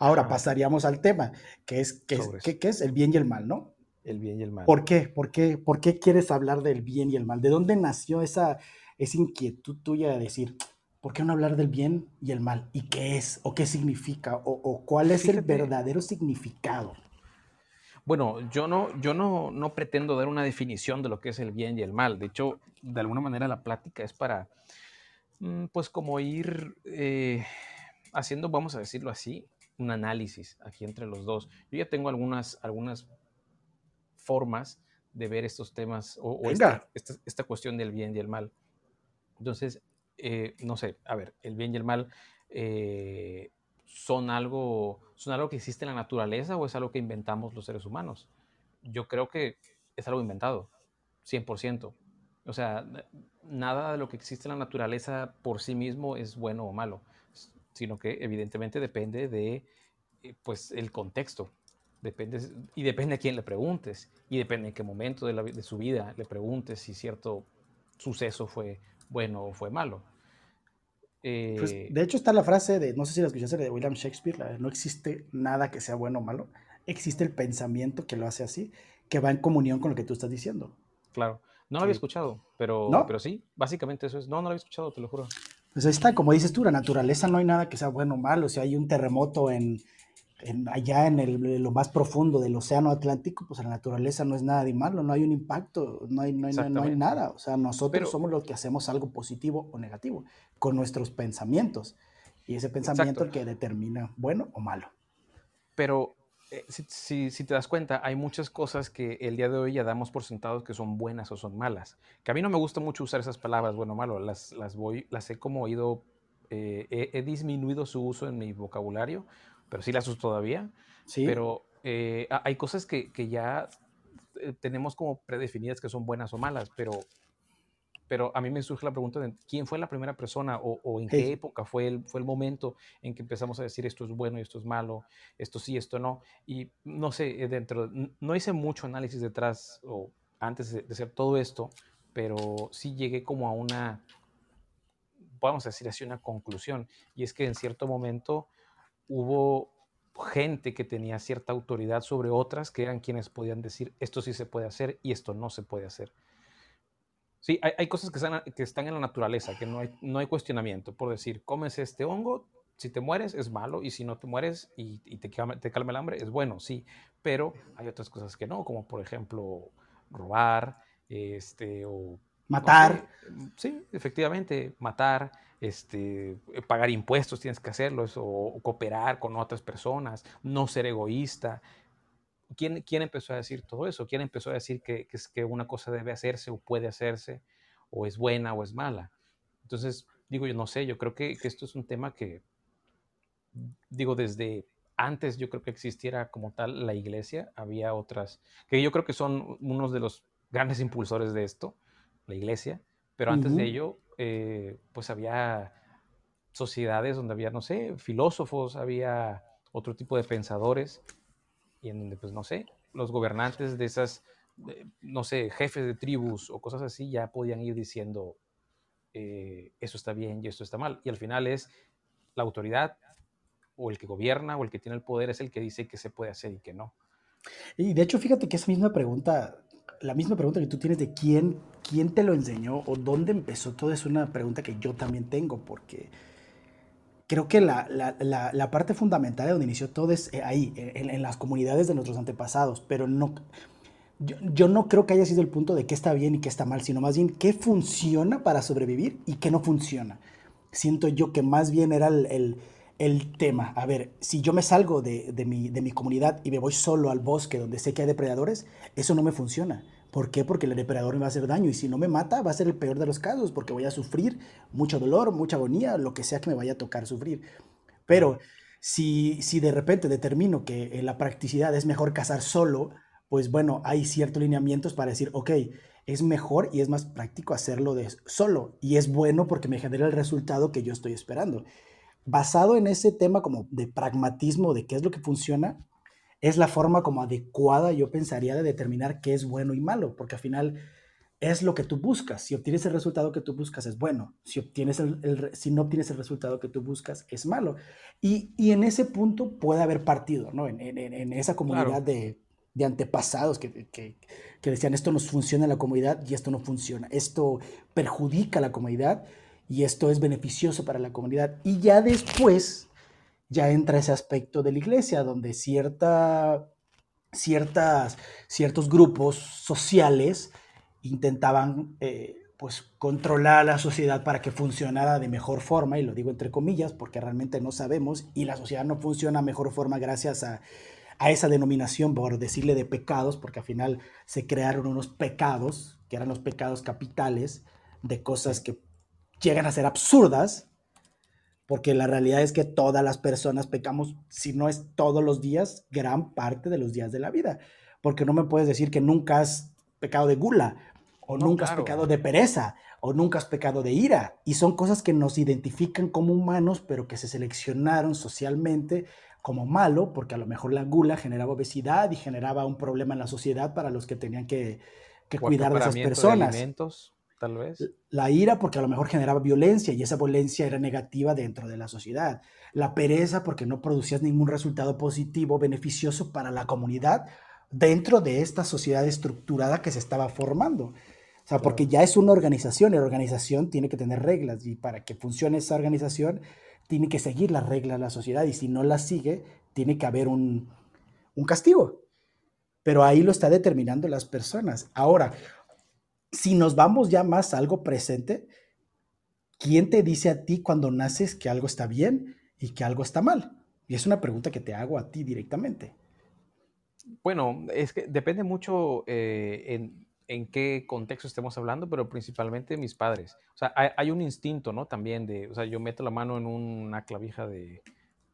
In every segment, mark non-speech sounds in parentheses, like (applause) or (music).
Ahora pasaríamos al tema, que es, que es el bien y el mal, ¿no? El bien y el mal. ¿Por qué? ¿Por qué? ¿Por qué quieres hablar del bien y el mal? ¿De dónde nació esa, esa inquietud tuya de decir, ¿por qué no hablar del bien y el mal? ¿Y qué es? ¿O qué significa? ¿O, cuál es el verdadero significado? Bueno, yo no, yo no, no pretendo dar una definición de lo que es el bien y el mal. De hecho, de alguna manera la plática es para, mm, pues como ir eh, haciendo, vamos a decirlo así, un análisis aquí entre los dos. Yo ya tengo algunas, algunas formas de ver estos temas o, esta, esta, cuestión del bien y el mal. Entonces, eh, no sé, a ver, el bien y el mal eh, son, algo, son algo que existe en la naturaleza o es algo que inventamos los seres humanos. Yo creo que es algo inventado, 100%. O sea, nada de lo que existe en la naturaleza por sí mismo es bueno o malo, sino que evidentemente depende de eh, pues el contexto. Depende, y depende a quién le preguntes, y depende en qué momento de, la, de su vida le preguntes si cierto suceso fue bueno o fue malo. Pues, eh, de hecho está la frase de, no sé si la escuchaste, de William Shakespeare, no existe nada que sea bueno o malo, existe el pensamiento que lo hace así, que va en comunión con lo que tú estás diciendo. Claro, no lo había escuchado, pero, pero sí, básicamente eso es, no, no lo había escuchado, te lo juro. Pues ahí está, como dices tú, la naturaleza no hay nada que sea bueno o malo, si hay un terremoto en, allá en el, lo más profundo del océano Atlántico, pues la naturaleza no es nada de malo, no hay un impacto, no hay, no hay, nada. O sea, nosotros somos los que hacemos algo positivo o negativo con nuestros pensamientos. Y ese pensamiento el que determina bueno o malo. Pero eh, si, si, te das cuenta, hay muchas cosas que el día de hoy ya damos por sentados que son buenas o son malas. Que a mí no me gusta mucho usar esas palabras, bueno o malo, las, las, voy, las he como ido, eh, he, he disminuido su uso en mi vocabulario pero sí las uso todavía. Sí. Pero eh, hay cosas que, que ya tenemos como predefinidas que son buenas o malas, pero, pero a mí me surge la pregunta de quién fue la primera persona o, o en qué época fue el, fue el momento en que empezamos a decir esto es bueno y esto es malo, esto sí, esto no. Y no sé, eh, dentro, no hice mucho análisis detrás o antes de, de hacer todo esto, pero sí llegué como a una, vamos a decir así, una conclusión. Y es que en cierto momento hubo gente que tenía cierta autoridad sobre otras que eran quienes podían decir esto sí se puede hacer y esto no se puede hacer. Sí, hay, cosas que están, que están, en la naturaleza, que no hay, no hay cuestionamiento. Por decir, comes este hongo, si te mueres es malo y si no te mueres y, te, te, calma el hambre es bueno, sí. Pero hay otras cosas que no, como por ejemplo robar, este, o... Matar. sí, efectivamente, matar este, eh, pagar impuestos, tienes que hacerlo, o, cooperar con otras personas, no ser egoísta. ¿Quién, ¿Quién, empezó a decir todo eso? ¿Quién empezó a decir que, que, que, una cosa debe hacerse o puede hacerse, o es buena o es mala? Entonces, digo, yo no sé, yo creo que, que esto es un tema que, digo, desde antes yo creo que existiera como tal la iglesia, había otras, que yo creo que son unos de los grandes impulsores de esto, la iglesia, pero antes de ello eh, pues había sociedades donde había, no sé, filósofos, había otro tipo de pensadores, y en donde, pues, no sé, los gobernantes de esas, no sé, jefes de tribus o cosas así, ya podían ir diciendo, eh, eso está bien y esto está mal. Y al final es la autoridad o el que gobierna o el que tiene el poder es el que dice que se puede hacer y que no. Y de hecho, fíjate que esa misma pregunta la misma pregunta que tú tienes de quién, quién te lo enseñó o dónde empezó todo es una pregunta que yo también tengo, porque creo que la, la, la, parte fundamental de donde inició todo es eh, ahí, en, en, las comunidades de nuestros antepasados, pero no, yo, yo, no creo que haya sido el punto de qué está bien y qué está mal, sino más bien qué funciona para sobrevivir y qué no funciona. Siento yo que más bien era el, el el tema. A ver, si yo me salgo de, mi, de, mi, comunidad y me voy solo al bosque donde sé que hay depredadores, eso no me funciona. ¿Por qué? Porque el depredador me va a hacer daño y si no me mata va a ser el peor de los casos porque voy a sufrir mucho dolor, mucha agonía, lo que sea que me vaya a tocar sufrir. Pero si, si de repente determino que en la practicidad es mejor cazar solo, pues bueno, hay ciertos lineamientos para decir, ok, es mejor y es más práctico hacerlo de solo y es bueno porque me genera el resultado que yo estoy esperando basado en ese tema como de pragmatismo, de qué es lo que funciona, es la forma como adecuada, yo pensaría, de determinar qué es bueno y malo, porque al final es lo que tú buscas. Si obtienes el resultado que tú buscas es bueno. Si, obtienes el, si no obtienes el resultado que tú buscas es malo. Y, y en ese punto puede haber partido, ¿no? En, en, en esa comunidad de, de, antepasados que, que, que, decían esto nos funciona en la comunidad y esto no funciona. Esto perjudica a la comunidad y esto es beneficioso para la comunidad. Y ya después ya entra ese aspecto de la iglesia donde cierta, ciertas, ciertos grupos sociales intentaban eh, pues controlar a la sociedad para que funcionara de mejor forma, y lo digo entre comillas porque realmente no sabemos, y la sociedad no funciona de mejor forma gracias a, a esa denominación, por decirle de pecados, porque al final se crearon unos pecados, que eran los pecados capitales, de cosas que llegan a ser absurdas, porque la realidad es que todas las personas pecamos, si no es todos los días, gran parte de los días de la vida, porque no me puedes decir que nunca has pecado de gula, o nunca has pecado de pereza, o nunca has pecado de ira. Y son cosas que nos identifican como humanos, pero que se seleccionaron socialmente como malo, porque a lo mejor la gula generaba obesidad y generaba un problema en la sociedad para los que tenían que, cuidar de esas personas. alimentos, tal vez. La ira porque a lo mejor generaba violencia y esa violencia era negativa dentro de la sociedad. La pereza porque no producías ningún resultado positivo, beneficioso para la comunidad dentro de esta sociedad estructurada que se estaba formando. O sea, porque ya es una organización, y la organización tiene que tener reglas y para que funcione esa organización tiene que seguir las reglas de la sociedad y si no las sigue, tiene que haber un, un castigo. Pero ahí lo está determinando las personas. Ahora, si nos vamos ya más a algo presente, ¿quién te dice a ti cuando naces que algo está bien y que algo está mal? Y es una pregunta que te hago a ti directamente. Bueno, es que depende mucho eh, en, en qué contexto estemos hablando, pero principalmente mis padres. O sea, hay, un instinto, ¿no? También de, o sea, yo meto la mano en una clavija de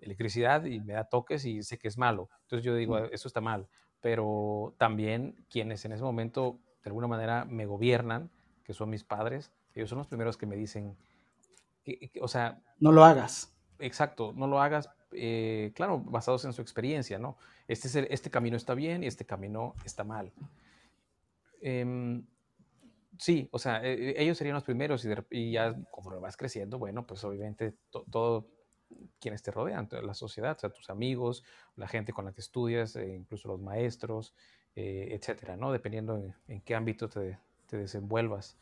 electricidad y me da toques y sé que es malo. Entonces yo digo, eso está mal. Pero también quienes en ese momento, de alguna manera, me gobiernan, que son mis padres, ellos son los primeros que me dicen, o sea... No lo hagas. Exacto, no lo hagas, eh, claro, basados en su experiencia, ¿no? Este, es este camino está bien y este camino está mal. Em, sí, o sea, e, e, ellos serían los primeros y, y ya como vas creciendo, bueno, pues obviamente todo quienes te rodean, la sociedad, o sea, tus amigos, la gente con la que estudias, e incluso los maestros, eh, etcétera, ¿no? Dependiendo en, qué ámbito te, te, desenvuelvas.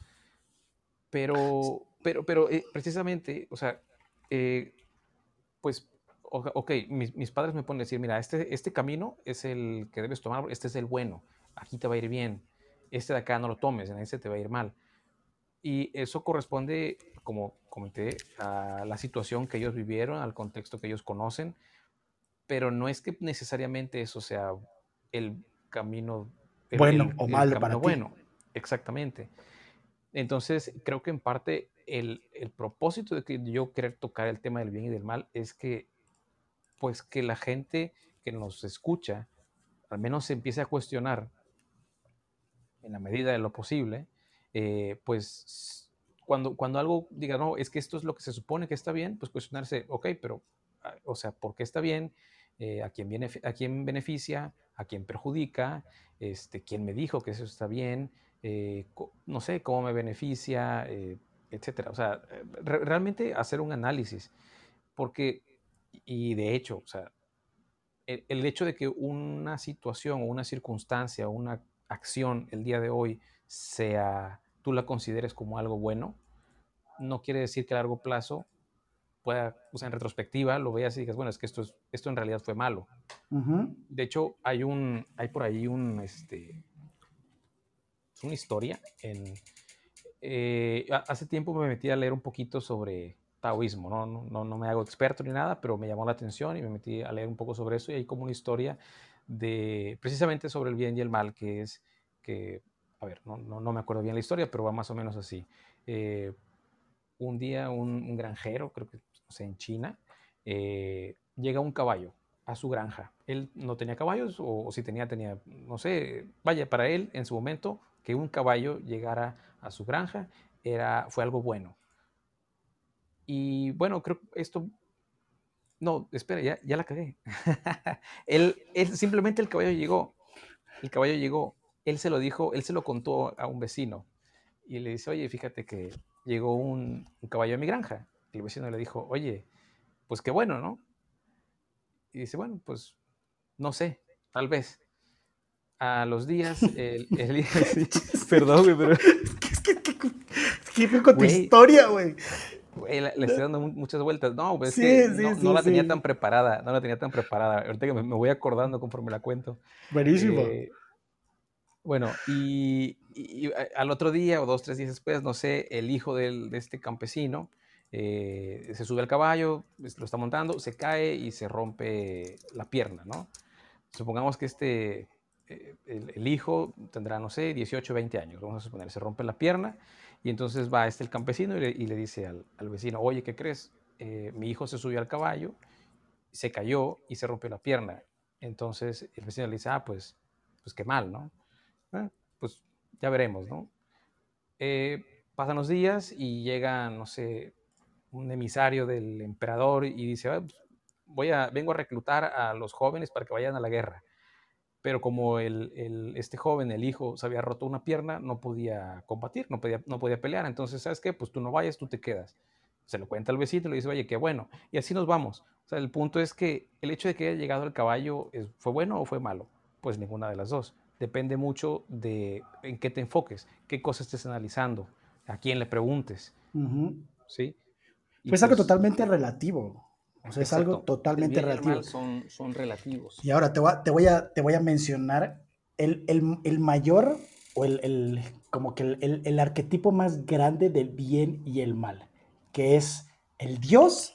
Pero, pero, pero eh, precisamente, o sea, eh, pues, ok, mis, mis, padres me ponen a decir, mira, este, este camino es el que debes tomar, este es el bueno, aquí te va a ir bien, este de acá no lo tomes, en este te va a ir mal. Y eso corresponde, como comenté, a la situación que ellos vivieron, al contexto que ellos conocen, pero no es que necesariamente eso sea el camino bueno o malo para bueno. Exactamente. Entonces, creo que en parte el, el, propósito de que yo querer tocar el tema del bien y del mal es que, pues, que la gente que nos escucha al menos se empiece a cuestionar en la medida de lo posible, eh, pues cuando, cuando algo diga, no, es que esto es lo que se supone que está bien, pues cuestionarse, ok, pero, ah, o sea, ¿por qué está bien? Eh, ¿a, quién viene, ¿A quién beneficia? ¿A quién perjudica? Este, ¿Quién me dijo que eso está bien? Eh, no sé, ¿cómo me beneficia? etcétera. O sea, realmente hacer un análisis, porque, y de hecho, o sea, el, el hecho de que una situación o una circunstancia o una acción el día de hoy sea, tú la consideres como algo bueno, no quiere decir que a largo plazo pueda, o sea, en retrospectiva lo veas y digas, bueno, es que esto, es, esto en realidad fue malo. De hecho, hay un, hay por ahí un, este, una historia en, eh, hace tiempo me metí a leer un poquito sobre taoísmo, ¿no? No, no me hago experto ni nada, pero me llamó la atención y me metí a leer un poco sobre eso y hay como una historia de precisamente sobre el bien y el mal, que es que, a ver, no, no, me acuerdo bien la historia, pero va más o menos así. Eh, un día un, granjero, creo que en China, eh, llega un caballo a su granja. Él no tenía caballos, o, si tenía, tenía, no sé, vaya, para él en su momento, que un caballo llegara a su granja era, fue algo bueno. Y bueno, creo que esto no, espera, ya, ya la cagué. (laughs) él, simplemente el caballo llegó. El caballo llegó. Él se lo dijo, él se lo contó a un vecino. y le dice, oye, fíjate que llegó un, caballo a mi granja. Y el vecino le dijo, oye, pues qué bueno, ¿no? Y dice, bueno, pues no sé, tal vez. A los días, (laughs) el, el (laughs) perdón, güey, pero... (laughs) Es que, ¿qué con tu historia, güey? le, estoy dando muchas vueltas. No, pues es que no, la tenía tan preparada, no la tenía tan preparada. Ahorita que me, voy acordando conforme la cuento. Buenísimo. Eh, bueno, y, al otro día o dos, tres días después, no sé, el hijo de este campesino eh, se sube al caballo, lo está montando, se cae y se rompe la pierna, ¿no? Supongamos que este, eh, el, hijo tendrá, no sé, 18, 20 años, vamos a suponer, se rompe la pierna y entonces va este el campesino y le, dice al, vecino, oye, ¿qué crees? Eh, mi hijo se subió al caballo, se cayó y se rompió la pierna. Entonces el vecino le dice, ah, pues, pues qué mal, ¿no? Ah, pues ya veremos, ¿no? Pasan los días y llega, no sé, un emisario del emperador y dice, ah, pues, voy a, vengo a reclutar a los jóvenes para que vayan a la guerra. Pero como el, este joven, el hijo, se había roto una pierna, no podía combatir, no podía, no podía pelear. Entonces, ¿sabes qué? Pues tú no vayas, tú te quedas. Se lo cuenta al vecino y le dice, oye, qué bueno. Y así nos vamos. O sea, el punto es que el hecho de que haya llegado el caballo, ¿fue bueno o fue malo? Pues ninguna de las dos depende mucho de en qué te enfoques, qué cosas estés analizando, a quién le preguntes. ¿sí? Pues algo pues totalmente relativo. O sea, es algo totalmente relativo. Son, son relativos. Y ahora te voy a, te voy a, te voy a mencionar el, el, el mayor o el, el como que el, el, arquetipo más grande del bien y el mal, que es el Dios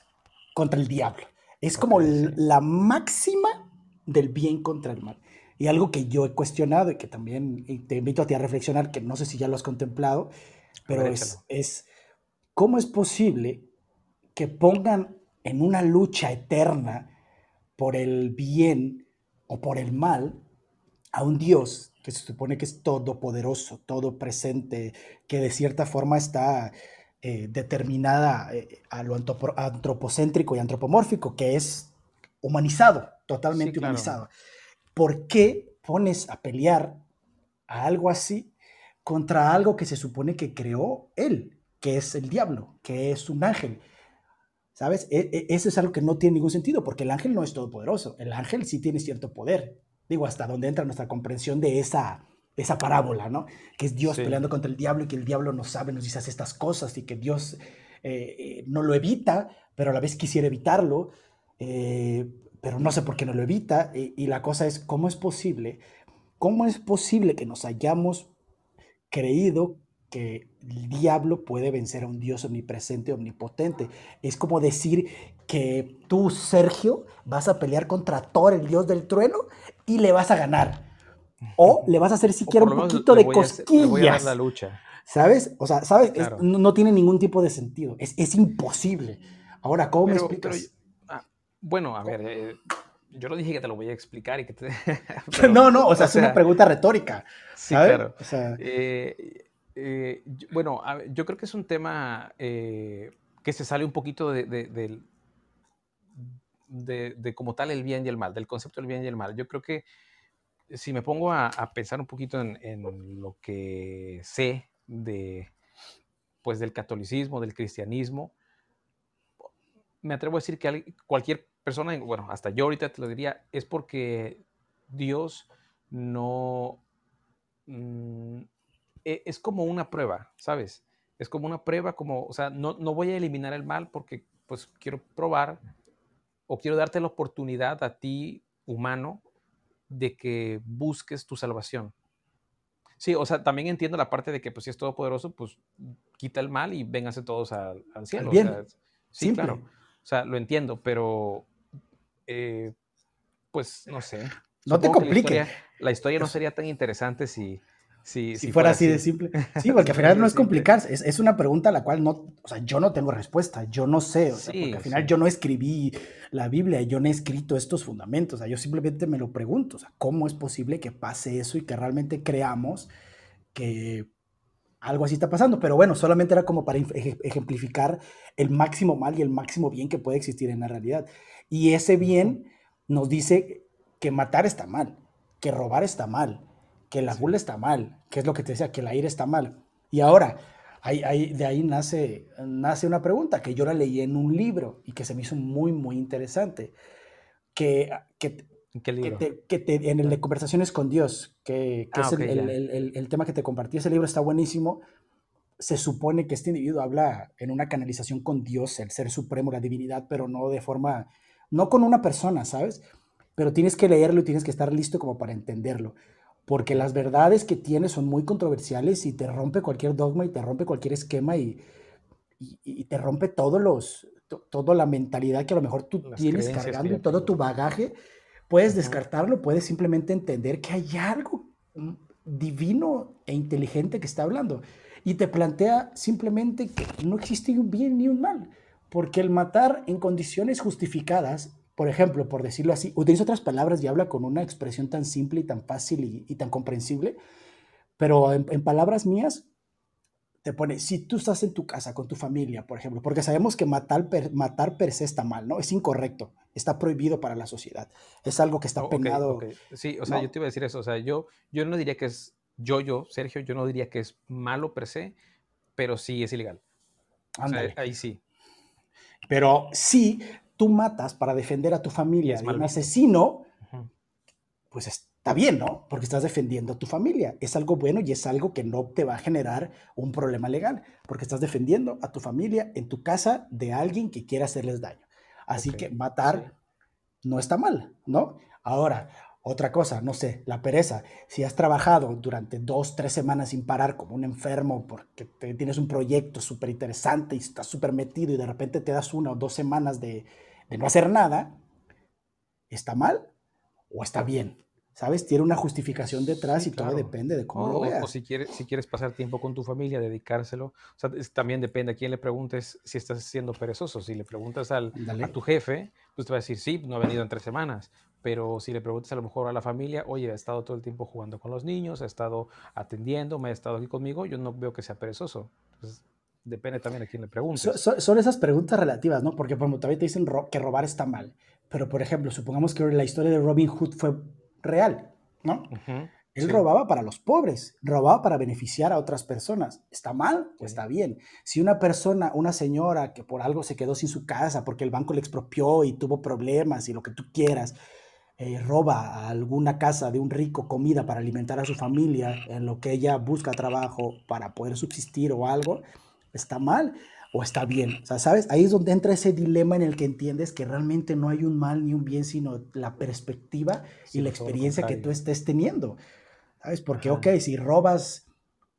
contra el diablo. Es como la máxima del bien contra el mal. Y algo que yo he cuestionado y que también te invito a ti a reflexionar, que no sé si ya lo has contemplado, pero es, es, ¿cómo es posible que pongan en una lucha eterna por el bien o por el mal a un Dios que se supone que es todopoderoso, todo presente, que de cierta forma está eh, determinada eh, a lo antropocéntrico y antropomórfico, que es humanizado, totalmente humanizado. ¿por qué pones a pelear a algo así contra algo que se supone que creó él, que es el diablo, que es un ángel? ¿Sabes? E, e, eso es algo que no tiene ningún sentido, porque el ángel no es todopoderoso. El ángel sí tiene cierto poder. Digo, hasta donde entra nuestra comprensión de esa, esa parábola, ¿no? Que es Dios peleando contra el diablo y que el diablo no sabe, nos dice estas cosas y que Dios eh, eh, no lo evita, pero a la vez quisiera evitarlo. Eh, pero no sé por qué no lo evita. Y, la cosa es, ¿cómo es posible? ¿Cómo es posible que nos hayamos creído que el diablo puede vencer a un Dios omnipresente, omnipotente? Es como decir que tú, Sergio, vas a pelear contra Thor, el dios del trueno, y le vas a ganar. O le vas a hacer siquiera un poquito de cosquillas. la lucha. ¿Sabes? O sea, ¿sabes? no, tiene ningún tipo de sentido. Es, imposible. Ahora, ¿cómo me explicas? Bueno, a ver, eh, yo no dije que te lo voy a explicar y que te... (laughs) (laughs) no, no, o sea, (laughs) es una pregunta retórica. Sí, claro. Eh, eh, bueno, yo creo que es un tema que se sale un poquito de, como tal el bien y el mal, del concepto del bien y el mal. Yo creo que si me pongo a, pensar un poquito en, en, lo que sé de, pues, del catolicismo, del cristianismo, me atrevo a decir que cualquier persona, bueno, hasta yo ahorita te lo diría, es porque Dios no... Mm, e, es como una prueba, ¿sabes? Es como una prueba, como, o sea, no, no voy a eliminar el mal porque pues quiero probar o quiero darte la oportunidad a ti, humano, de que busques tu salvación. Sí, o sea, también entiendo la parte de que pues si es todopoderoso, pues quita el mal y vénganse todos al, cielo. Bien. sí, claro. O sea, lo entiendo, pero eh, pues no sé. No te compliques. La, historia no sería tan interesante si, si, fuera, así, de simple. (laughs) Sí, porque al final no es complicarse, es, una pregunta a la cual no, o sea, yo no tengo respuesta, yo no sé, o sea, porque al final yo no escribí la Biblia, yo no he escrito estos fundamentos, o sea, yo simplemente me lo pregunto, o sea, ¿cómo es posible que pase eso y que realmente creamos que algo así está pasando, pero bueno, solamente era como para ejemplificar el máximo mal y el máximo bien que puede existir en la realidad. Y ese bien nos dice que matar está mal, que robar está mal, que la gula está mal, que es lo que te decía, que la ira está mal. Y ahora, de ahí nace, nace una pregunta que yo la leí en un libro y que se me hizo muy, muy interesante. Que, que, qué libro? Que, te, en el de Conversaciones con Dios, que, ah, es el, el, el, tema que te compartí. Ese libro está buenísimo. Se supone que este individuo habla en una canalización con Dios, el ser supremo, la divinidad, pero no de forma, no con una persona, ¿sabes? Pero tienes que leerlo y tienes que estar listo como para entenderlo porque las verdades que tienes son muy controversiales y te rompe cualquier dogma y te rompe cualquier esquema y, y, te rompe todos los, toda la mentalidad que a lo mejor tú tienes cargando y todo tu bagaje. Puedes descartarlo, puedes simplemente entender que hay algo mm, divino e inteligente que está hablando. Y te plantea simplemente que no existe un bien ni un mal, porque el matar en condiciones justificadas por ejemplo, por decirlo así, utiliza otras palabras y habla con una expresión tan simple y tan fácil y, tan comprensible, pero en, palabras mías te pone, si tú estás en tu casa con tu familia, por ejemplo, porque sabemos que matar per, matar per se está mal, ¿no? Es incorrecto, está prohibido para la sociedad, es algo que está penado. Sí, o sea, yo te iba a decir eso, o sea, yo, yo no diría que es, yo, yo, Sergio, yo no diría que es malo per se, pero sí es ilegal. ahí sí. Pero sí, tú matas para defender a tu familia de un asesino, pues está bien, ¿no? Porque estás defendiendo a tu familia. Es algo bueno y es algo que no te va a generar un problema legal, porque estás defendiendo a tu familia en tu casa de alguien que quiera hacerles daño. Así que matar no está mal, ¿no? Ahora, otra cosa, no sé, la pereza. Si has trabajado durante dos, tres semanas sin parar como un enfermo porque tienes un proyecto súper interesante y estás súper metido y de repente te das una o dos semanas de, de no hacer nada, ¿está mal o está bien? ¿Sabes? Tiene una justificación detrás y todo depende de cómo lo veas. O si quieres, si quieres pasar tiempo con tu familia, dedicárselo. O sea, también depende a quién le preguntes si estás siendo perezoso. Si le preguntas al, a tu jefe, pues te va a decir, sí, no ha venido en tres semanas. Pero si le preguntas a lo mejor a la familia, oye, ha estado todo el tiempo jugando con los niños, ha estado atendiendo, me ha estado aquí conmigo, yo no veo que sea perezoso. Entonces, depende también a quién le preguntes. son esas preguntas relativas, ¿no? Porque por ejemplo, todavía te dicen que robar está mal. Pero, por ejemplo, supongamos que la historia de Robin Hood fue real, ¿no? Él robaba para los pobres, robaba para beneficiar a otras personas. ¿Está mal o está bien? Si una persona, una señora que por algo se quedó sin su casa porque el banco le expropió y tuvo problemas y lo que tú quieras, eh, roba a alguna casa de un rico comida para alimentar a su familia en lo que ella busca trabajo para poder subsistir o algo, está mal o está bien. O sea, ¿sabes? Ahí es donde entra ese dilema en el que entiendes que realmente no hay un mal ni un bien, sino la perspectiva y la experiencia que tú estés teniendo. ¿Sabes? Porque, ok, si robas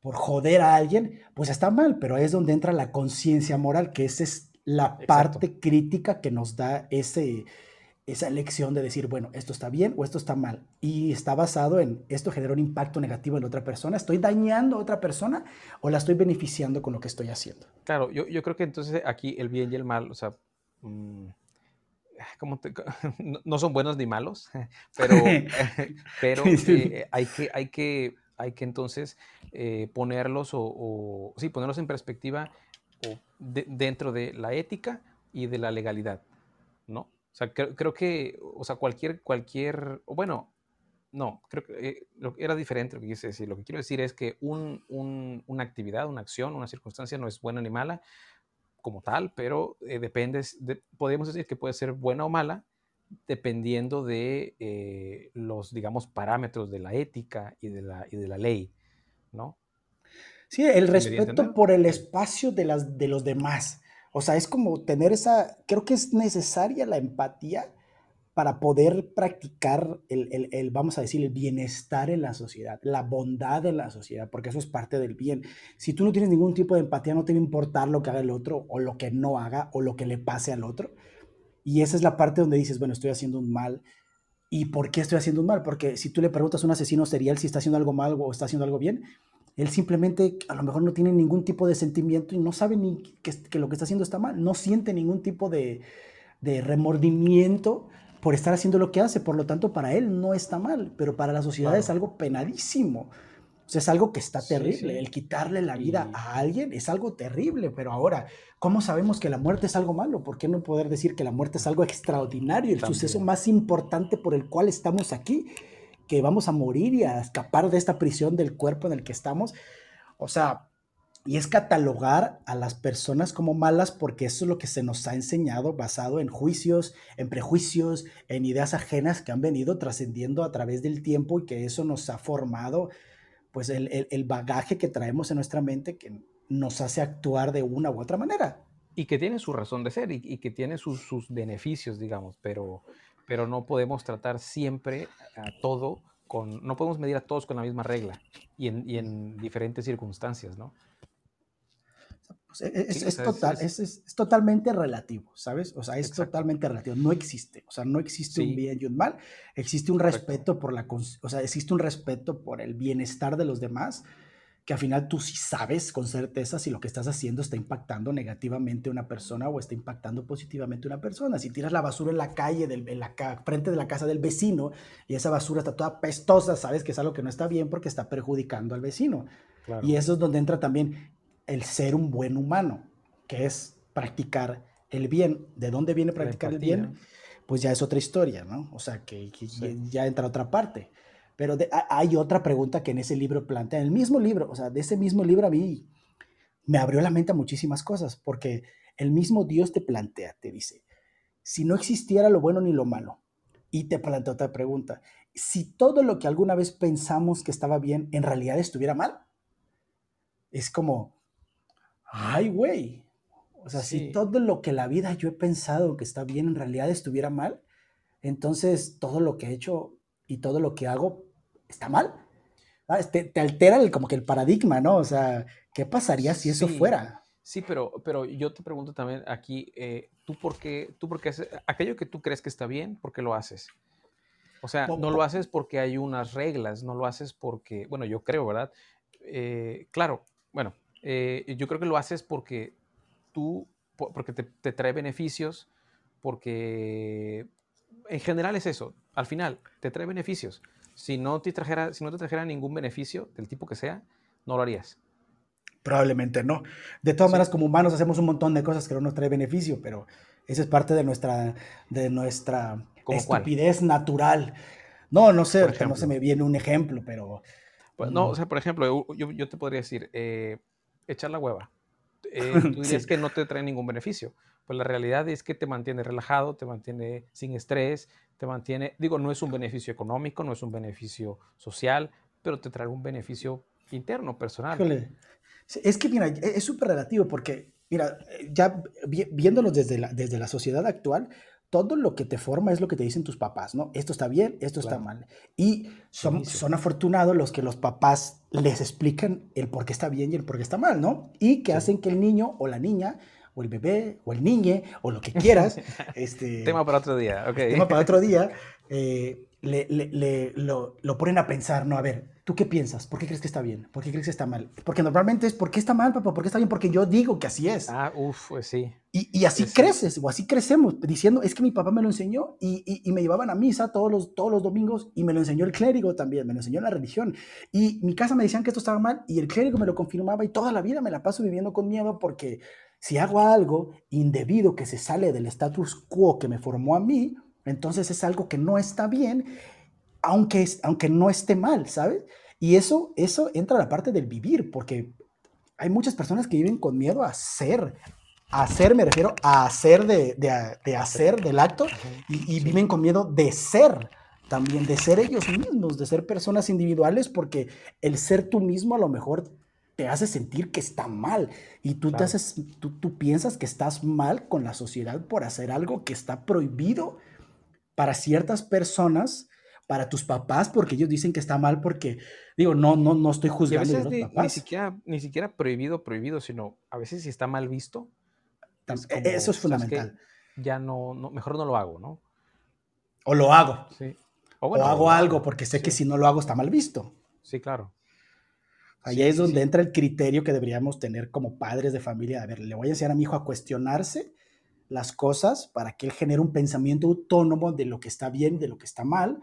por joder a alguien, pues está mal, pero ahí es donde entra la conciencia moral, que esa es la parte crítica que nos da ese, esa elección de decir, bueno, esto está bien o esto está mal. Y está basado en, esto genera un impacto negativo en otra persona, ¿estoy dañando a otra persona o la estoy beneficiando con lo que estoy haciendo? Claro, yo, yo creo que entonces aquí el bien y el mal, o sea, mm, como (laughs) no son buenos ni malos, (laughs) pero, (laughs) pero eh, hay, que, hay, que, hay que entonces eh, ponerlos o, sí, ponerlos en perspectiva dentro de la ética y de la legalidad, ¿no? Sea, creo, que, o sea, cualquier, cualquier, bueno, no, creo que eh, era diferente lo que quise decir. Lo que quiero decir es que un, una actividad, una acción, una circunstancia no es buena ni mala como tal, pero eh, depende, podemos decir que puede ser buena o mala dependiendo de eh, los, digamos, parámetros de la ética y de la, y de la ley, ¿no? Sí, el respeto por el espacio de, las, de los demás. O sea, es como tener esa, creo que es necesaria la empatía para poder practicar el, el, vamos a decir, el bienestar en la sociedad, la bondad en la sociedad, porque eso es parte del bien. Si tú no tienes ningún tipo de empatía, no te va a importar lo que haga el otro o lo que no haga o lo que le pase al otro. Y esa es la parte donde dices, bueno, estoy haciendo un mal. ¿Y por qué estoy haciendo un mal? Porque si tú le preguntas a un asesino serial si está haciendo algo mal o está haciendo algo bien, él simplemente a lo mejor no tiene ningún tipo de sentimiento y no sabe ni que, lo que está haciendo está mal, no siente ningún tipo de, remordimiento por estar haciendo lo que hace, por lo tanto para él no está mal, pero para la sociedad es algo penadísimo. O sea, es algo que está terrible. El quitarle la vida a alguien es algo terrible, pero ahora, ¿cómo sabemos que la muerte es algo malo? ¿Por qué no poder decir que la muerte es algo extraordinario, el suceso más importante por el cual estamos aquí? Que vamos a morir y a escapar de esta prisión del cuerpo en el que estamos. O sea, y es catalogar a las personas como malas porque eso es lo que se nos ha enseñado basado en juicios, en prejuicios, en ideas ajenas que han venido trascendiendo a través del tiempo y que eso nos ha formado pues el, el, bagaje que traemos en nuestra mente que nos hace actuar de una u otra manera. Y que tiene su razón de ser y, que tiene sus, sus, beneficios, digamos, pero, pero no podemos tratar siempre a todo con, no podemos medir a todos con la misma regla y en, y en diferentes circunstancias, ¿no? Pues, e, e, es, total, es, totalmente relativo, ¿sabes? O sea, es totalmente relativo, no existe, o sea, no existe un bien y un mal, existe un respeto por la, o sea, existe un respeto por el bienestar de los demás, que al final tú sí sabes con certeza si lo que estás haciendo está impactando negativamente a una persona o está impactando positivamente a una persona. Si tiras la basura en la calle, del, en la frente de la casa del vecino y esa basura está toda pestosa, sabes que es algo que no está bien porque está perjudicando al vecino. Y eso es donde entra también el ser un buen humano, que es practicar el bien. ¿De dónde viene practicar el bien? Pues ya es otra historia, ¿no? O sea, que, ya, entra otra parte. Pero hay otra pregunta que en ese libro plantea, en el mismo libro, o sea, de ese mismo libro a mí me abrió la mente a muchísimas cosas, porque el mismo Dios te plantea, te dice, si no existiera lo bueno ni lo malo, y te plantea otra pregunta, si todo lo que alguna vez pensamos que estaba bien en realidad estuviera mal, es como, ay, güey. O sea, si todo lo que la vida yo he pensado que está bien en realidad estuviera mal, entonces todo lo que he hecho y todo lo que hago está mal. Te, te, altera el, como que el paradigma, ¿no? O sea, ¿qué pasaría si eso fuera? Sí, pero, pero yo te pregunto también aquí, eh, ¿tú por qué, tú por qué haces, aquello que tú crees que está bien, ¿por qué lo haces? O sea, no lo haces porque hay unas reglas, no lo haces porque, bueno, yo creo, ¿verdad? Eh, claro, bueno, eh, yo creo que lo haces porque tú, porque te, trae beneficios, porque en general es eso, al final te trae beneficios. Si no te trajera, si no te trajera ningún beneficio, del tipo que sea, no lo harías. Probablemente no. De todas maneras, como humanos hacemos un montón de cosas que no nos trae beneficio, pero esa es parte de nuestra, de nuestra estupidez natural. No, no sé, no se me viene un ejemplo, pero... Pues, no, o sea, por ejemplo, yo, yo te podría decir, eh, echar la hueva. Eh, (laughs) tú dirías que no te trae ningún beneficio. Pues la realidad es que te mantiene relajado, te mantiene sin estrés, te mantiene, digo, no es un beneficio económico, no es un beneficio social, pero te trae un beneficio interno, personal. Es que, mira, e, es súper relativo porque, mira, ya viéndolo desde la, desde la sociedad actual, todo lo que te forma es lo que te dicen tus papás, ¿no? Esto está bien, esto está mal. Y son, son afortunados los que los papás les explican el por qué está bien y el por qué está mal, ¿no? Y que hacen que el niño o la niña o el bebé o el niñe o lo que quieras. (laughs) este, tema para otro día, ok. Tema para otro día. (laughs) Eh, le, le, lo, lo, ponen a pensar, ¿no? A ver, ¿tú qué piensas? ¿Por qué crees que está bien? ¿Por qué crees que está mal? Porque normalmente es, ¿por qué está mal, papá? ¿Por qué está bien? Porque yo digo que así es. Ah, uff, pues sí. Y, y así creces, o así crecemos, diciendo, es que mi papá me lo enseñó y, y, y, me llevaban a misa todos los, todos los domingos y me lo enseñó el clérigo también, me lo enseñó la religión. Y mi casa me decían que esto estaba mal y el clérigo me lo confirmaba y toda la vida me la paso viviendo con miedo porque si hago algo indebido que se sale del status quo que me formó a mí, entonces es algo que no está bien aunque, aunque no esté mal, ¿sabes? Y eso, eso entra a la parte del vivir, porque hay muchas personas que viven con miedo a ser, a hacer, me refiero a hacer de, de, hacer del acto, y, viven con miedo de ser también, de ser ellos mismos, de ser personas individuales, porque el ser tú mismo a lo mejor te hace sentir que está mal y tú, te haces, tú, tú piensas que estás mal con la sociedad por hacer algo que está prohibido para ciertas personas para tus papás porque ellos dicen que está mal porque, digo, no, no, no estoy juzgando a, los papás. Ni siquiera, ni siquiera prohibido, prohibido, sino a veces si está mal visto. E, eso es fundamental. Ya no, no, mejor no lo hago, ¿no? O lo hago. Sí. O, hago algo porque sé que si no lo hago está mal visto. Sí, claro. Ahí es donde entra el criterio que deberíamos tener como padres de familia. A ver, le voy a enseñar a mi hijo a cuestionarse las cosas para que él genere un pensamiento autónomo de lo que está bien, de lo que está mal,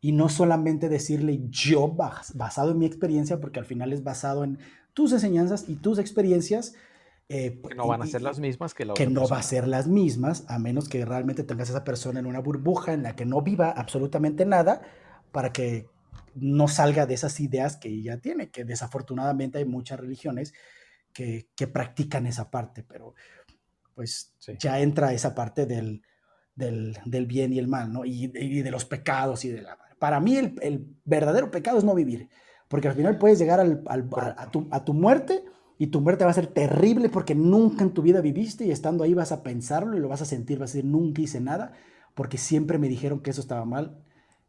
y no solamente decirle yo basado en mi experiencia, porque al final es basado en tus enseñanzas y tus experiencias. Eh, que no van a ser las mismas que la Que no va a ser las mismas, a menos que realmente tengas a esa persona en una burbuja en la que no viva absolutamente nada, para que no salga de esas ideas que ella tiene, que desafortunadamente hay muchas religiones que, practican esa parte, pero pues ya entra esa parte del, del, bien y el mal, ¿no? Y, de los pecados y de la... Para mí el, verdadero pecado es no vivir, porque al final puedes llegar al, a, tu, a tu muerte y tu muerte va a ser terrible porque nunca en tu vida viviste y estando ahí vas a pensarlo y lo vas a sentir, vas a decir, nunca hice nada, porque siempre me dijeron que eso estaba mal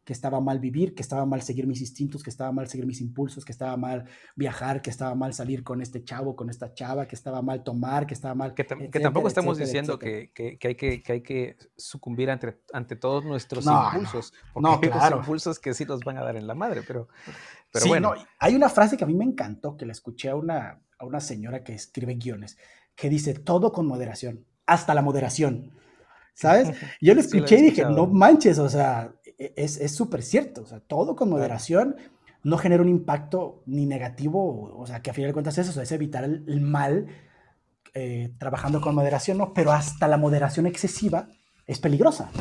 que estaba mal vivir, que estaba mal seguir mis instintos, que estaba mal seguir mis impulsos, que estaba mal viajar, que estaba mal salir con este chavo, con esta chava, que estaba mal tomar, que estaba mal... Que, tampoco estamos diciendo que, que, hay que, hay que sucumbir ante, ante todos nuestros impulsos, porque no, claro. hay impulsos que sí nos van a dar en la madre, pero, pero bueno. hay una frase que a mí me encantó, que la escuché a una, a una señora que escribe guiones, que dice, todo con moderación, hasta la moderación. ¿Sabes? (laughs) Yo lo escuché y dije, no manches, o sea, es súper cierto, o sea, todo con moderación no genera un impacto ni negativo, o sea, que a final de cuentas es eso, es evitar el, mal eh, trabajando con moderación, ¿no? Pero hasta la moderación excesiva es peligrosa.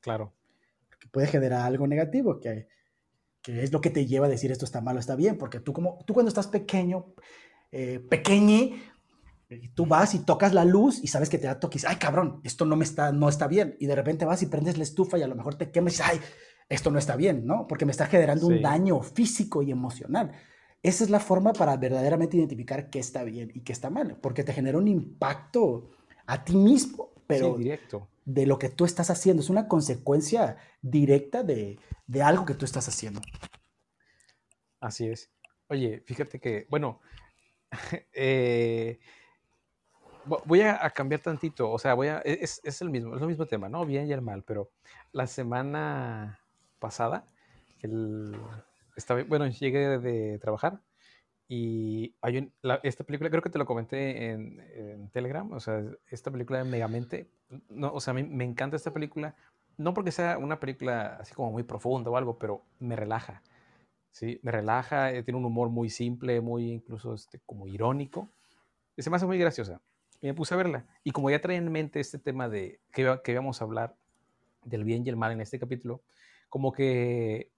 Claro. Que puede generar algo negativo, que, que es lo que te lleva a decir esto está malo, está bien, porque tú, como, tú cuando estás pequeño, eh, pequeñe, tú vas y tocas la luz y sabes que te da toques, ay cabrón, esto no me está, no está bien. Y de repente vas y prendes la estufa y a lo mejor te quemas y dices, ay, esto no está bien, ¿no? Porque me está generando un daño físico y emocional. Esa es la forma para verdaderamente identificar qué está bien y qué está mal, porque te genera un impacto a ti mismo, pero directo. de lo que tú estás haciendo. Es una consecuencia directa de, de algo que tú estás haciendo. Así es. Oye, fíjate que, bueno, (laughs) eh, voy a, cambiar tantito, o sea, voy a, e, es, es, el mismo, es el mismo tema, ¿no? Bien y el mal, pero la semana pasada, el, estaba, bueno, llegué de, trabajar y hay esta película, creo que te lo comenté en, Telegram, o sea, esta película de Megamente, no, o sea, mí me encanta esta película, no porque sea una película así como muy profunda o algo, pero me relaja, ¿sí? Me relaja, eh, tiene un humor muy simple, muy incluso este, como irónico, se me hace muy graciosa. Y me puse a verla. Y como ya traía en mente este tema de que, que íbamos a hablar del bien y el mal en este capítulo, como que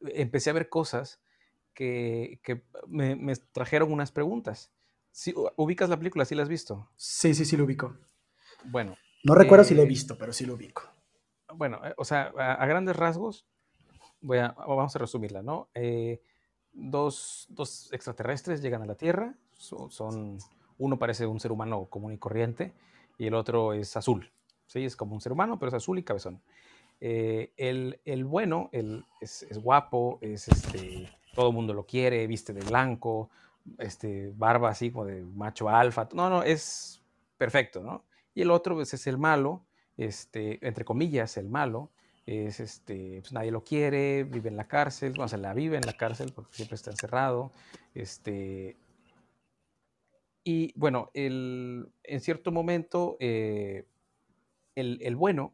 empecé a ver cosas que, que me, me, trajeron unas preguntas. ¿Sí, ¿Ubicas la película? ¿Sí la has visto? Sí, sí, sí lo ubico. Bueno. No recuerdo si la he eh, visto, pero sí lo ubico. Bueno, eh, o sea, a, grandes rasgos, voy a, vamos a resumirla, ¿no? Eh, dos, dos, extraterrestres llegan a la Tierra, son uno parece un ser humano común y corriente y el otro es azul. ¿sí? Es como un ser humano, pero es azul y cabezón. Eh, el, el, bueno el, es, guapo, es este, todo el mundo lo quiere, viste de blanco, este, barba así como de macho alfa. No, no, es perfecto, ¿no? Y el otro pues, es el malo, este, entre comillas, el malo. Es este, pues nadie lo quiere, vive en la cárcel, bueno, se la vive en la cárcel porque siempre está encerrado. Este, y bueno, en cierto momento, eh, el, bueno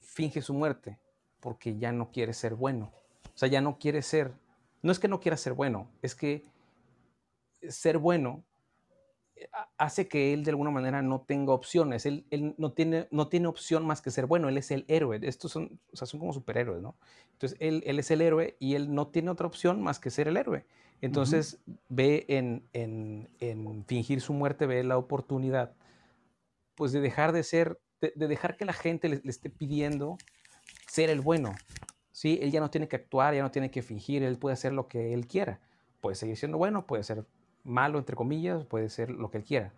finge su muerte porque ya no quiere ser bueno. O sea, ya no quiere ser, no es que no quiera ser bueno, es que ser bueno eh, hace que él de alguna manera no tenga opciones. Él, no, tiene, no tiene opción más que ser bueno. Él es el héroe. Estos son, o sea, son como superhéroes, ¿no? Entonces, él, él es el héroe y él no tiene otra opción más que ser el héroe. Entonces ve en, fingir su muerte, ve la oportunidad, pues de dejar de ser, de, dejar que la gente le, esté pidiendo ser el bueno. ¿sí? Él ya no tiene que actuar, ya no tiene que fingir, él puede hacer lo que él quiera. Puede seguir siendo bueno, puede ser malo, entre comillas, puede ser lo que él quiera.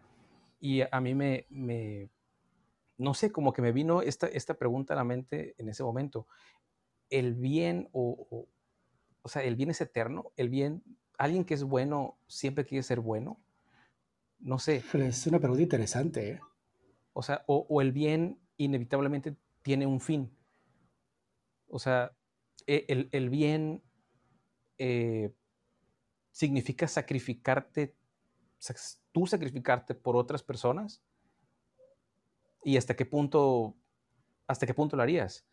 Y a mí me, me no sé, como que me vino esta, esta pregunta a la mente en ese momento. ¿El bien o, o, sea, el bien es eterno? ¿El bien alguien que es bueno siempre quiere ser bueno? No sé. Es una pregunta interesante. ¿eh? O sea, o, el bien inevitablemente tiene un fin. O sea, e, el, bien eh, significa sacrificarte, tú sacrificarte por otras personas. ¿Y hasta qué punto, hasta qué punto lo harías?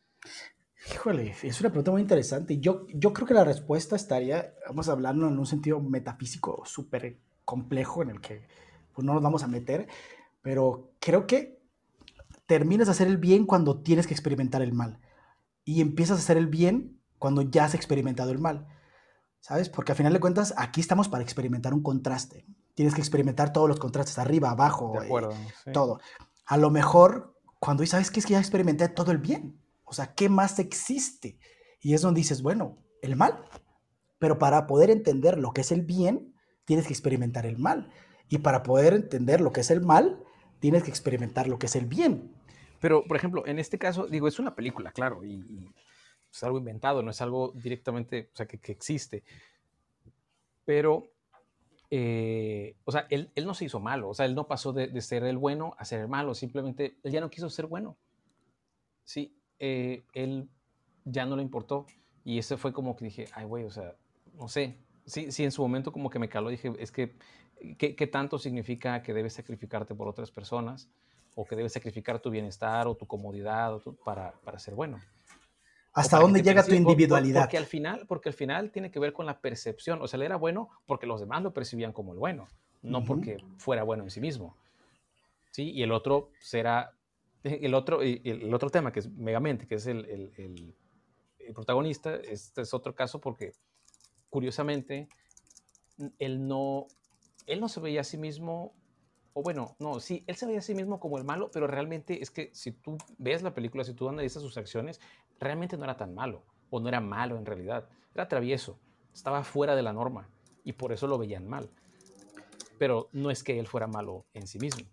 Híjole, es una pregunta muy interesante. Yo, yo creo que la respuesta estaría, vamos a hablarlo en un sentido metafísico súper complejo en el que pues, no nos vamos a meter, pero creo que terminas de hacer el bien cuando tienes que experimentar el mal y empiezas a hacer el bien cuando ya has experimentado el mal, ¿sabes? Porque al final de cuentas aquí estamos para experimentar un contraste. tienes que experimentar todos los contrastes, arriba, abajo, todo. A lo mejor, cuando sabes que es que ya experimenté todo el bien, o sea, ¿qué más existe? Y es donde dices, bueno, el mal. Pero para poder entender lo que es el bien, tienes que experimentar el mal. Y para poder entender lo que es el mal, tienes que experimentar lo que es el bien. Pero, por ejemplo, en este caso, digo, es una película, claro, y, es algo inventado, no es algo directamente, o sea, que, existe. Pero, eh, o sea, él, no se hizo malo, o sea, él no pasó de, ser el bueno a ser el malo, simplemente él ya no quiso ser bueno. Sí, eh, él ya no le importó. Y ese fue como que dije, ay, güey, o sea, no sé. Sí, sí, en su momento como que me caló, dije, es que, ¿qué, tanto significa que debes sacrificarte por otras personas? O que debes sacrificar tu bienestar o tu comodidad para, para ser bueno. ¿Hasta dónde llega tu individualidad? porque, al final, porque al final tiene que ver con la percepción. O sea, él era bueno porque los demás lo percibían como el bueno, no porque fuera bueno en sí mismo. ¿Sí? Y el otro será el otro, el otro tema que es Megamente, que es el, el, el, protagonista, este es otro caso porque curiosamente él no, él no se veía a sí mismo, o bueno, no, sí, él se veía a sí mismo como el malo, pero realmente es que si tú ves la película, si tú analizas sus acciones, realmente no era tan malo, o no era malo en realidad, era travieso, estaba fuera de la norma y por eso lo veían mal. Pero no es que él fuera malo en sí mismo.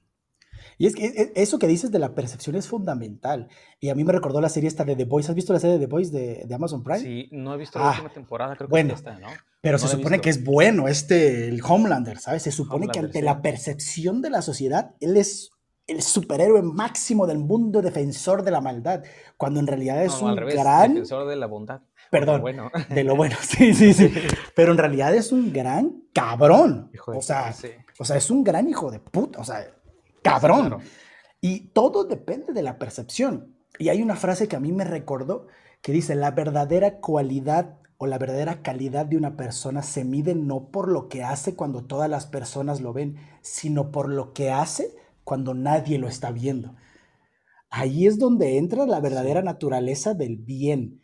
Y es que e, eso que dices de la percepción es fundamental. Y a mí me recordó la serie esta de The Voice. ¿Has visto la serie de The Voice de, Amazon Prime? Sí, no he visto la ah, última temporada, creo que bueno, está, ¿no? Pero se supone que es bueno este, el Homelander, ¿sabes? Se supone que ante la percepción de la sociedad, él es el superhéroe máximo del mundo defensor de la maldad, cuando en realidad es un gran... Defensor de la bondad. Perdón, bueno. de lo bueno, (laughs) sí, sí, sí. Pero en realidad es un gran cabrón. o, sea, o sea, es un gran hijo de puta. O sea, cabrón. Y todo depende de la percepción. Y hay una frase que a mí me recordó que dice, la verdadera cualidad o la verdadera calidad de una persona se mide no por lo que hace cuando todas las personas lo ven, sino por lo que hace cuando nadie lo está viendo. Ahí es donde entra la verdadera naturaleza del bien,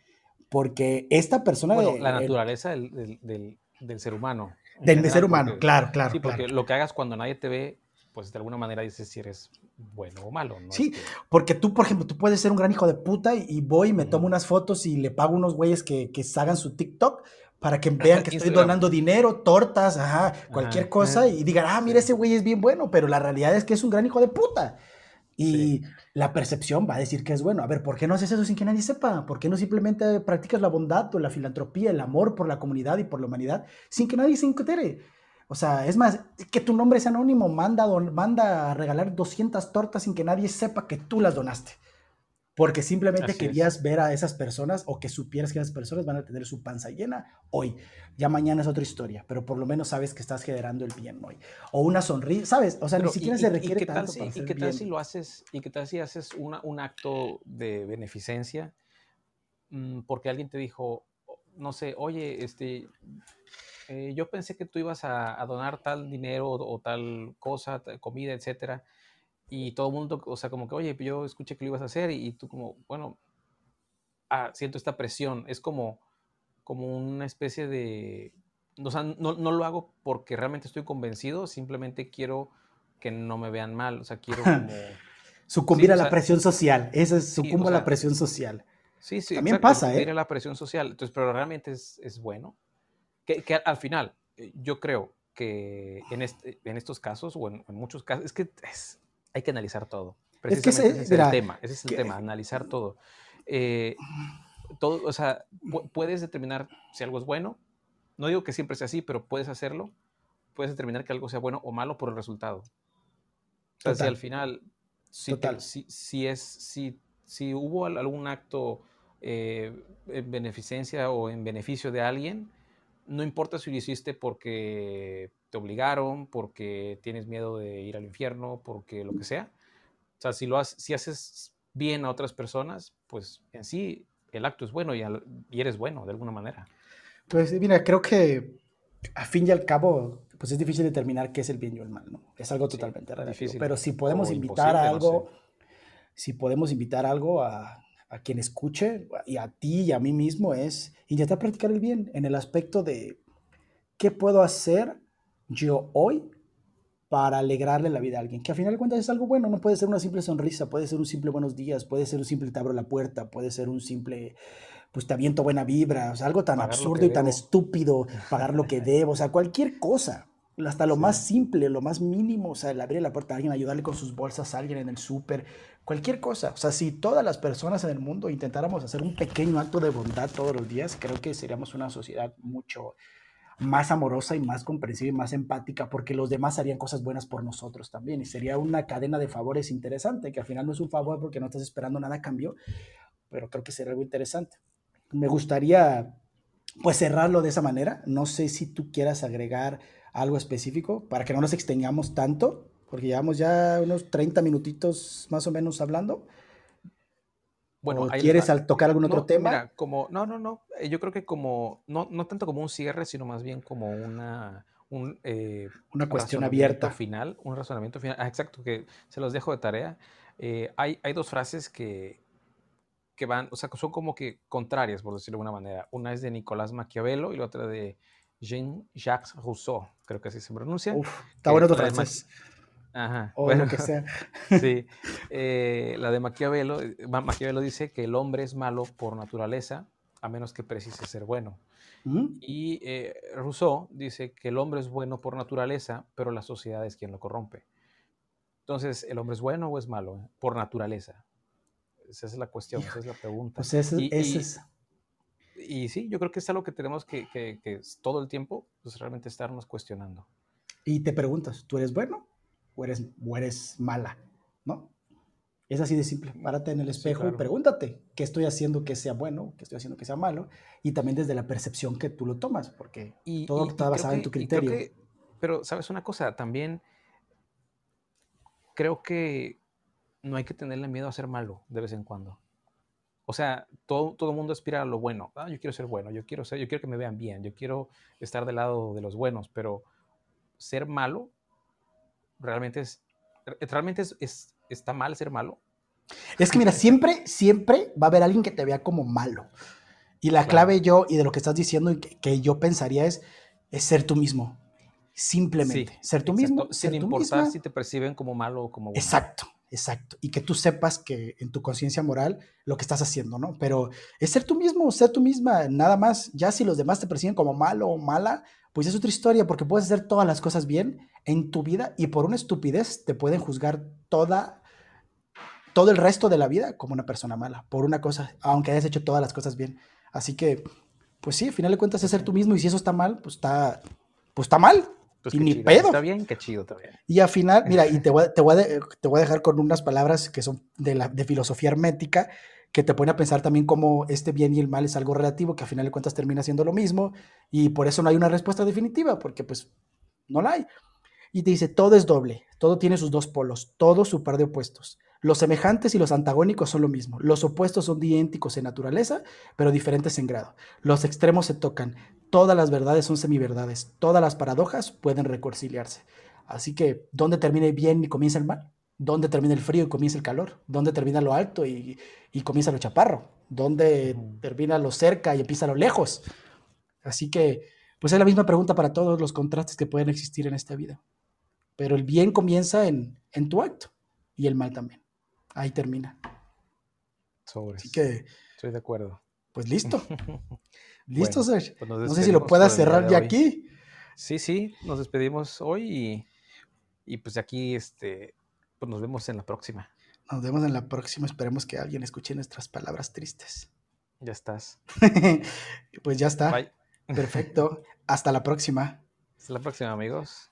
porque esta persona... Bueno, la naturaleza del, ser humano. Del ser humano, claro, claro. Sí, porque lo que hagas cuando nadie te ve pues de alguna manera dices si eres bueno o malo. ¿no? Sí, porque tú, por ejemplo, tú puedes ser un gran hijo de puta y, voy y me tomo unas fotos y le pago unos güeyes que, que hagan su TikTok para que (laughs) vean que estoy donando dinero, tortas, ajá, cualquier cosa y digan, ah, mira, ese güey es bien bueno, pero la realidad es que es un gran hijo de puta. Y la percepción va a decir que es bueno. A ver, ¿por qué no haces eso sin que nadie sepa? ¿Por qué no simplemente practicas la bondad o la filantropía, el amor por la comunidad y por la humanidad sin que nadie se entere? O sea, es más, que tu nombre es anónimo, manda, manda a regalar 200 tortas sin que nadie sepa que tú las donaste. Porque simplemente querías ver a esas personas o que supieras que esas personas van a tener su panza llena hoy. Ya mañana es otra historia, pero por lo menos sabes que estás generando el bien hoy. O una sonrisa, ¿sabes? O sea, ni siquiera se requiere tanto si, ¿Y qué tal si lo haces, y qué tal si haces un acto de beneficencia? Mm, porque alguien te dijo, no sé, oye, este, eh, yo pensé que tú ibas a, donar tal dinero o, tal cosa, comida, etcétera, y todo el mundo, o sea, como que, oye, yo escuché que lo ibas a hacer y, tú como, bueno, ah, siento esta presión, es como, como una especie de, o sea, no, no, lo hago porque realmente estoy convencido, simplemente quiero que no me vean mal, o sea, quiero (laughs) como... Sucumbir a la presión social, eso es, sucumbo a la presión social. Sí, sí, también pasa, ¿eh? a la presión social, entonces, pero realmente es, es bueno. Que, al final, eh, yo creo que en, este, en estos casos, o en, muchos casos, es que hay que analizar todo. Precisamente ese, es el tema, ese es el tema, analizar todo. Eh, todo, o sea, puedes determinar si algo es bueno. No digo que siempre sea así, pero puedes hacerlo. Puedes determinar que algo sea bueno o malo por el resultado. O sea, si al final, si, si, es, si, si hubo algún acto eh, en beneficencia o en beneficio de alguien, no importa si lo hiciste porque te obligaron, porque tienes miedo de ir al infierno, porque lo que sea. O sea, si, lo si haces bien a otras personas, pues en sí el acto es bueno y, eres bueno de alguna manera. Pues mira, creo que a fin y al cabo, pues es difícil determinar qué es el bien y el mal, ¿no? Es algo totalmente difícil. Pero si podemos invitar a algo, si podemos invitar algo a, a quien escuche y a ti y a mí mismo es intentar practicar el bien en el aspecto de qué puedo hacer yo hoy para alegrarle la vida a alguien, que a final de cuentas es algo bueno, no puede ser una simple sonrisa, puede ser un simple buenos días, puede ser un simple te abro la puerta, puede ser un simple pues te aviento buena vibra, o sea, algo tan absurdo y tan estúpido, pagar lo que (laughs) debo, o sea, cualquier cosa, hasta lo más simple, lo más mínimo, o sea, el abrir la puerta a alguien, ayudarle con sus bolsas a alguien en el súper, cualquier cosa, o sea, si todas las personas en el mundo intentáramos hacer un pequeño acto de bondad todos los días, creo que seríamos una sociedad mucho más amorosa y más comprensiva y más empática, porque los demás harían cosas buenas por nosotros también. Y sería una cadena de favores interesante, que al final no es un favor porque no estás esperando nada a cambio, pero creo que sería algo interesante me gustaría pues cerrarlo de esa manera. No sé si tú quieras agregar algo específico para que no nos extengamos tanto, porque llevamos ya unos 30 minutitos más o menos hablando. Bueno, ¿quieres tocar algún otro tema? Mira, como, no, no, no. Eh, yo creo que como, no, no tanto como un cierre, sino más bien como una, un, eh, una cuestión abierta. Final, un razonamiento final. Ah, exacto, que se los dejo de tarea. Eh, hay, hay dos frases que, que van, o sea, son como que contrarias, por decirlo de alguna manera. Una es de Nicolás Maquiavelo y la otra de Jean-Jacques Rousseau, creo que así se pronuncia. Uf, está bueno tu francés. Ajá. O bueno, lo que sea. (laughs) sí. Eh, la de Maquiavelo, Maquiavelo dice que el hombre es malo por naturaleza, a menos que precise ser bueno. ¿Mm? Y eh, Rousseau dice que el hombre es bueno por naturaleza, pero la sociedad es quien lo corrompe. Entonces, ¿el hombre es bueno o es malo? Por naturaleza. Esa es la cuestión, esa es la pregunta. Pues ese, y, es. Y, sí, yo creo que es algo que tenemos que, que, todo el tiempo, pues realmente estarnos cuestionando. Y te preguntas, ¿tú eres bueno o eres, o eres mala? ¿No? Es así de simple. Párate en el espejo y pregúntate qué estoy haciendo que sea bueno, qué estoy haciendo que sea malo, y también desde la percepción que tú lo tomas, porque todo está basado en tu criterio. pero, ¿sabes una cosa? También creo que no hay que tenerle miedo a ser malo de vez en cuando. O sea, todo, todo mundo aspira a lo bueno. Ah, yo quiero ser bueno, yo quiero ser, yo quiero que me vean bien, yo quiero estar del lado de los buenos, pero ser malo realmente es, realmente es, está mal ser malo. Es que mira, siempre, siempre va a haber alguien que te vea como malo. Y la clave yo, y de lo que estás diciendo, y que, yo pensaría es, es ser tú mismo. Simplemente. ser tú mismo. Sin importar si te perciben como malo o como bueno. Exacto. Exacto. Y que tú sepas que en tu conciencia moral lo que estás haciendo, ¿no? Pero es ser tú mismo, ser tú misma, nada más. Ya si los demás te perciben como malo o mala, pues es otra historia, porque puedes hacer todas las cosas bien en tu vida y por una estupidez te pueden juzgar toda, todo el resto de la vida como una persona mala, por una cosa, aunque hayas hecho todas las cosas bien. Así que, pues sí, al final de cuentas es ser tú mismo y si eso está mal, pues está, pues está mal. Pues y ni pedo. Está bien, qué chido también. Y al final, mira, y te (laughs) voy, te, voy a, te voy a dejar con unas palabras que son de, la, de filosofía hermética, que te ponen a pensar también cómo este bien y el mal es algo relativo, que al final de cuentas termina siendo lo mismo, y por eso no hay una respuesta definitiva, porque pues no la hay. Y te dice, todo es doble, todo tiene sus dos polos, todo su par de opuestos. Los semejantes y los antagónicos son lo mismo. Los opuestos son idénticos en naturaleza, pero diferentes en grado. Los extremos se tocan. Todas las verdades son semiverdades. Todas las paradojas pueden reconciliarse. Así que, ¿dónde termina el bien y comienza el mal? ¿Dónde termina el frío y comienza el calor? ¿Dónde termina lo alto y, comienza lo chaparro? ¿Dónde termina lo cerca y empieza lo lejos? Así que, pues es la misma pregunta para todos los contrastes que pueden existir en esta vida. Pero el bien comienza en, en tu acto y el mal también ahí termina. Así que. Estoy de acuerdo. Pues listo. (laughs) listo, Sergio. Pues no sé si lo puedas cerrar ya aquí. Sí, sí, nos despedimos hoy y, pues aquí este, pues nos vemos en la próxima. Nos vemos en la próxima. Esperemos que alguien escuche nuestras palabras tristes. Ya estás. (laughs) pues ya está. Perfecto. (laughs) Hasta la próxima. Hasta la próxima, amigos.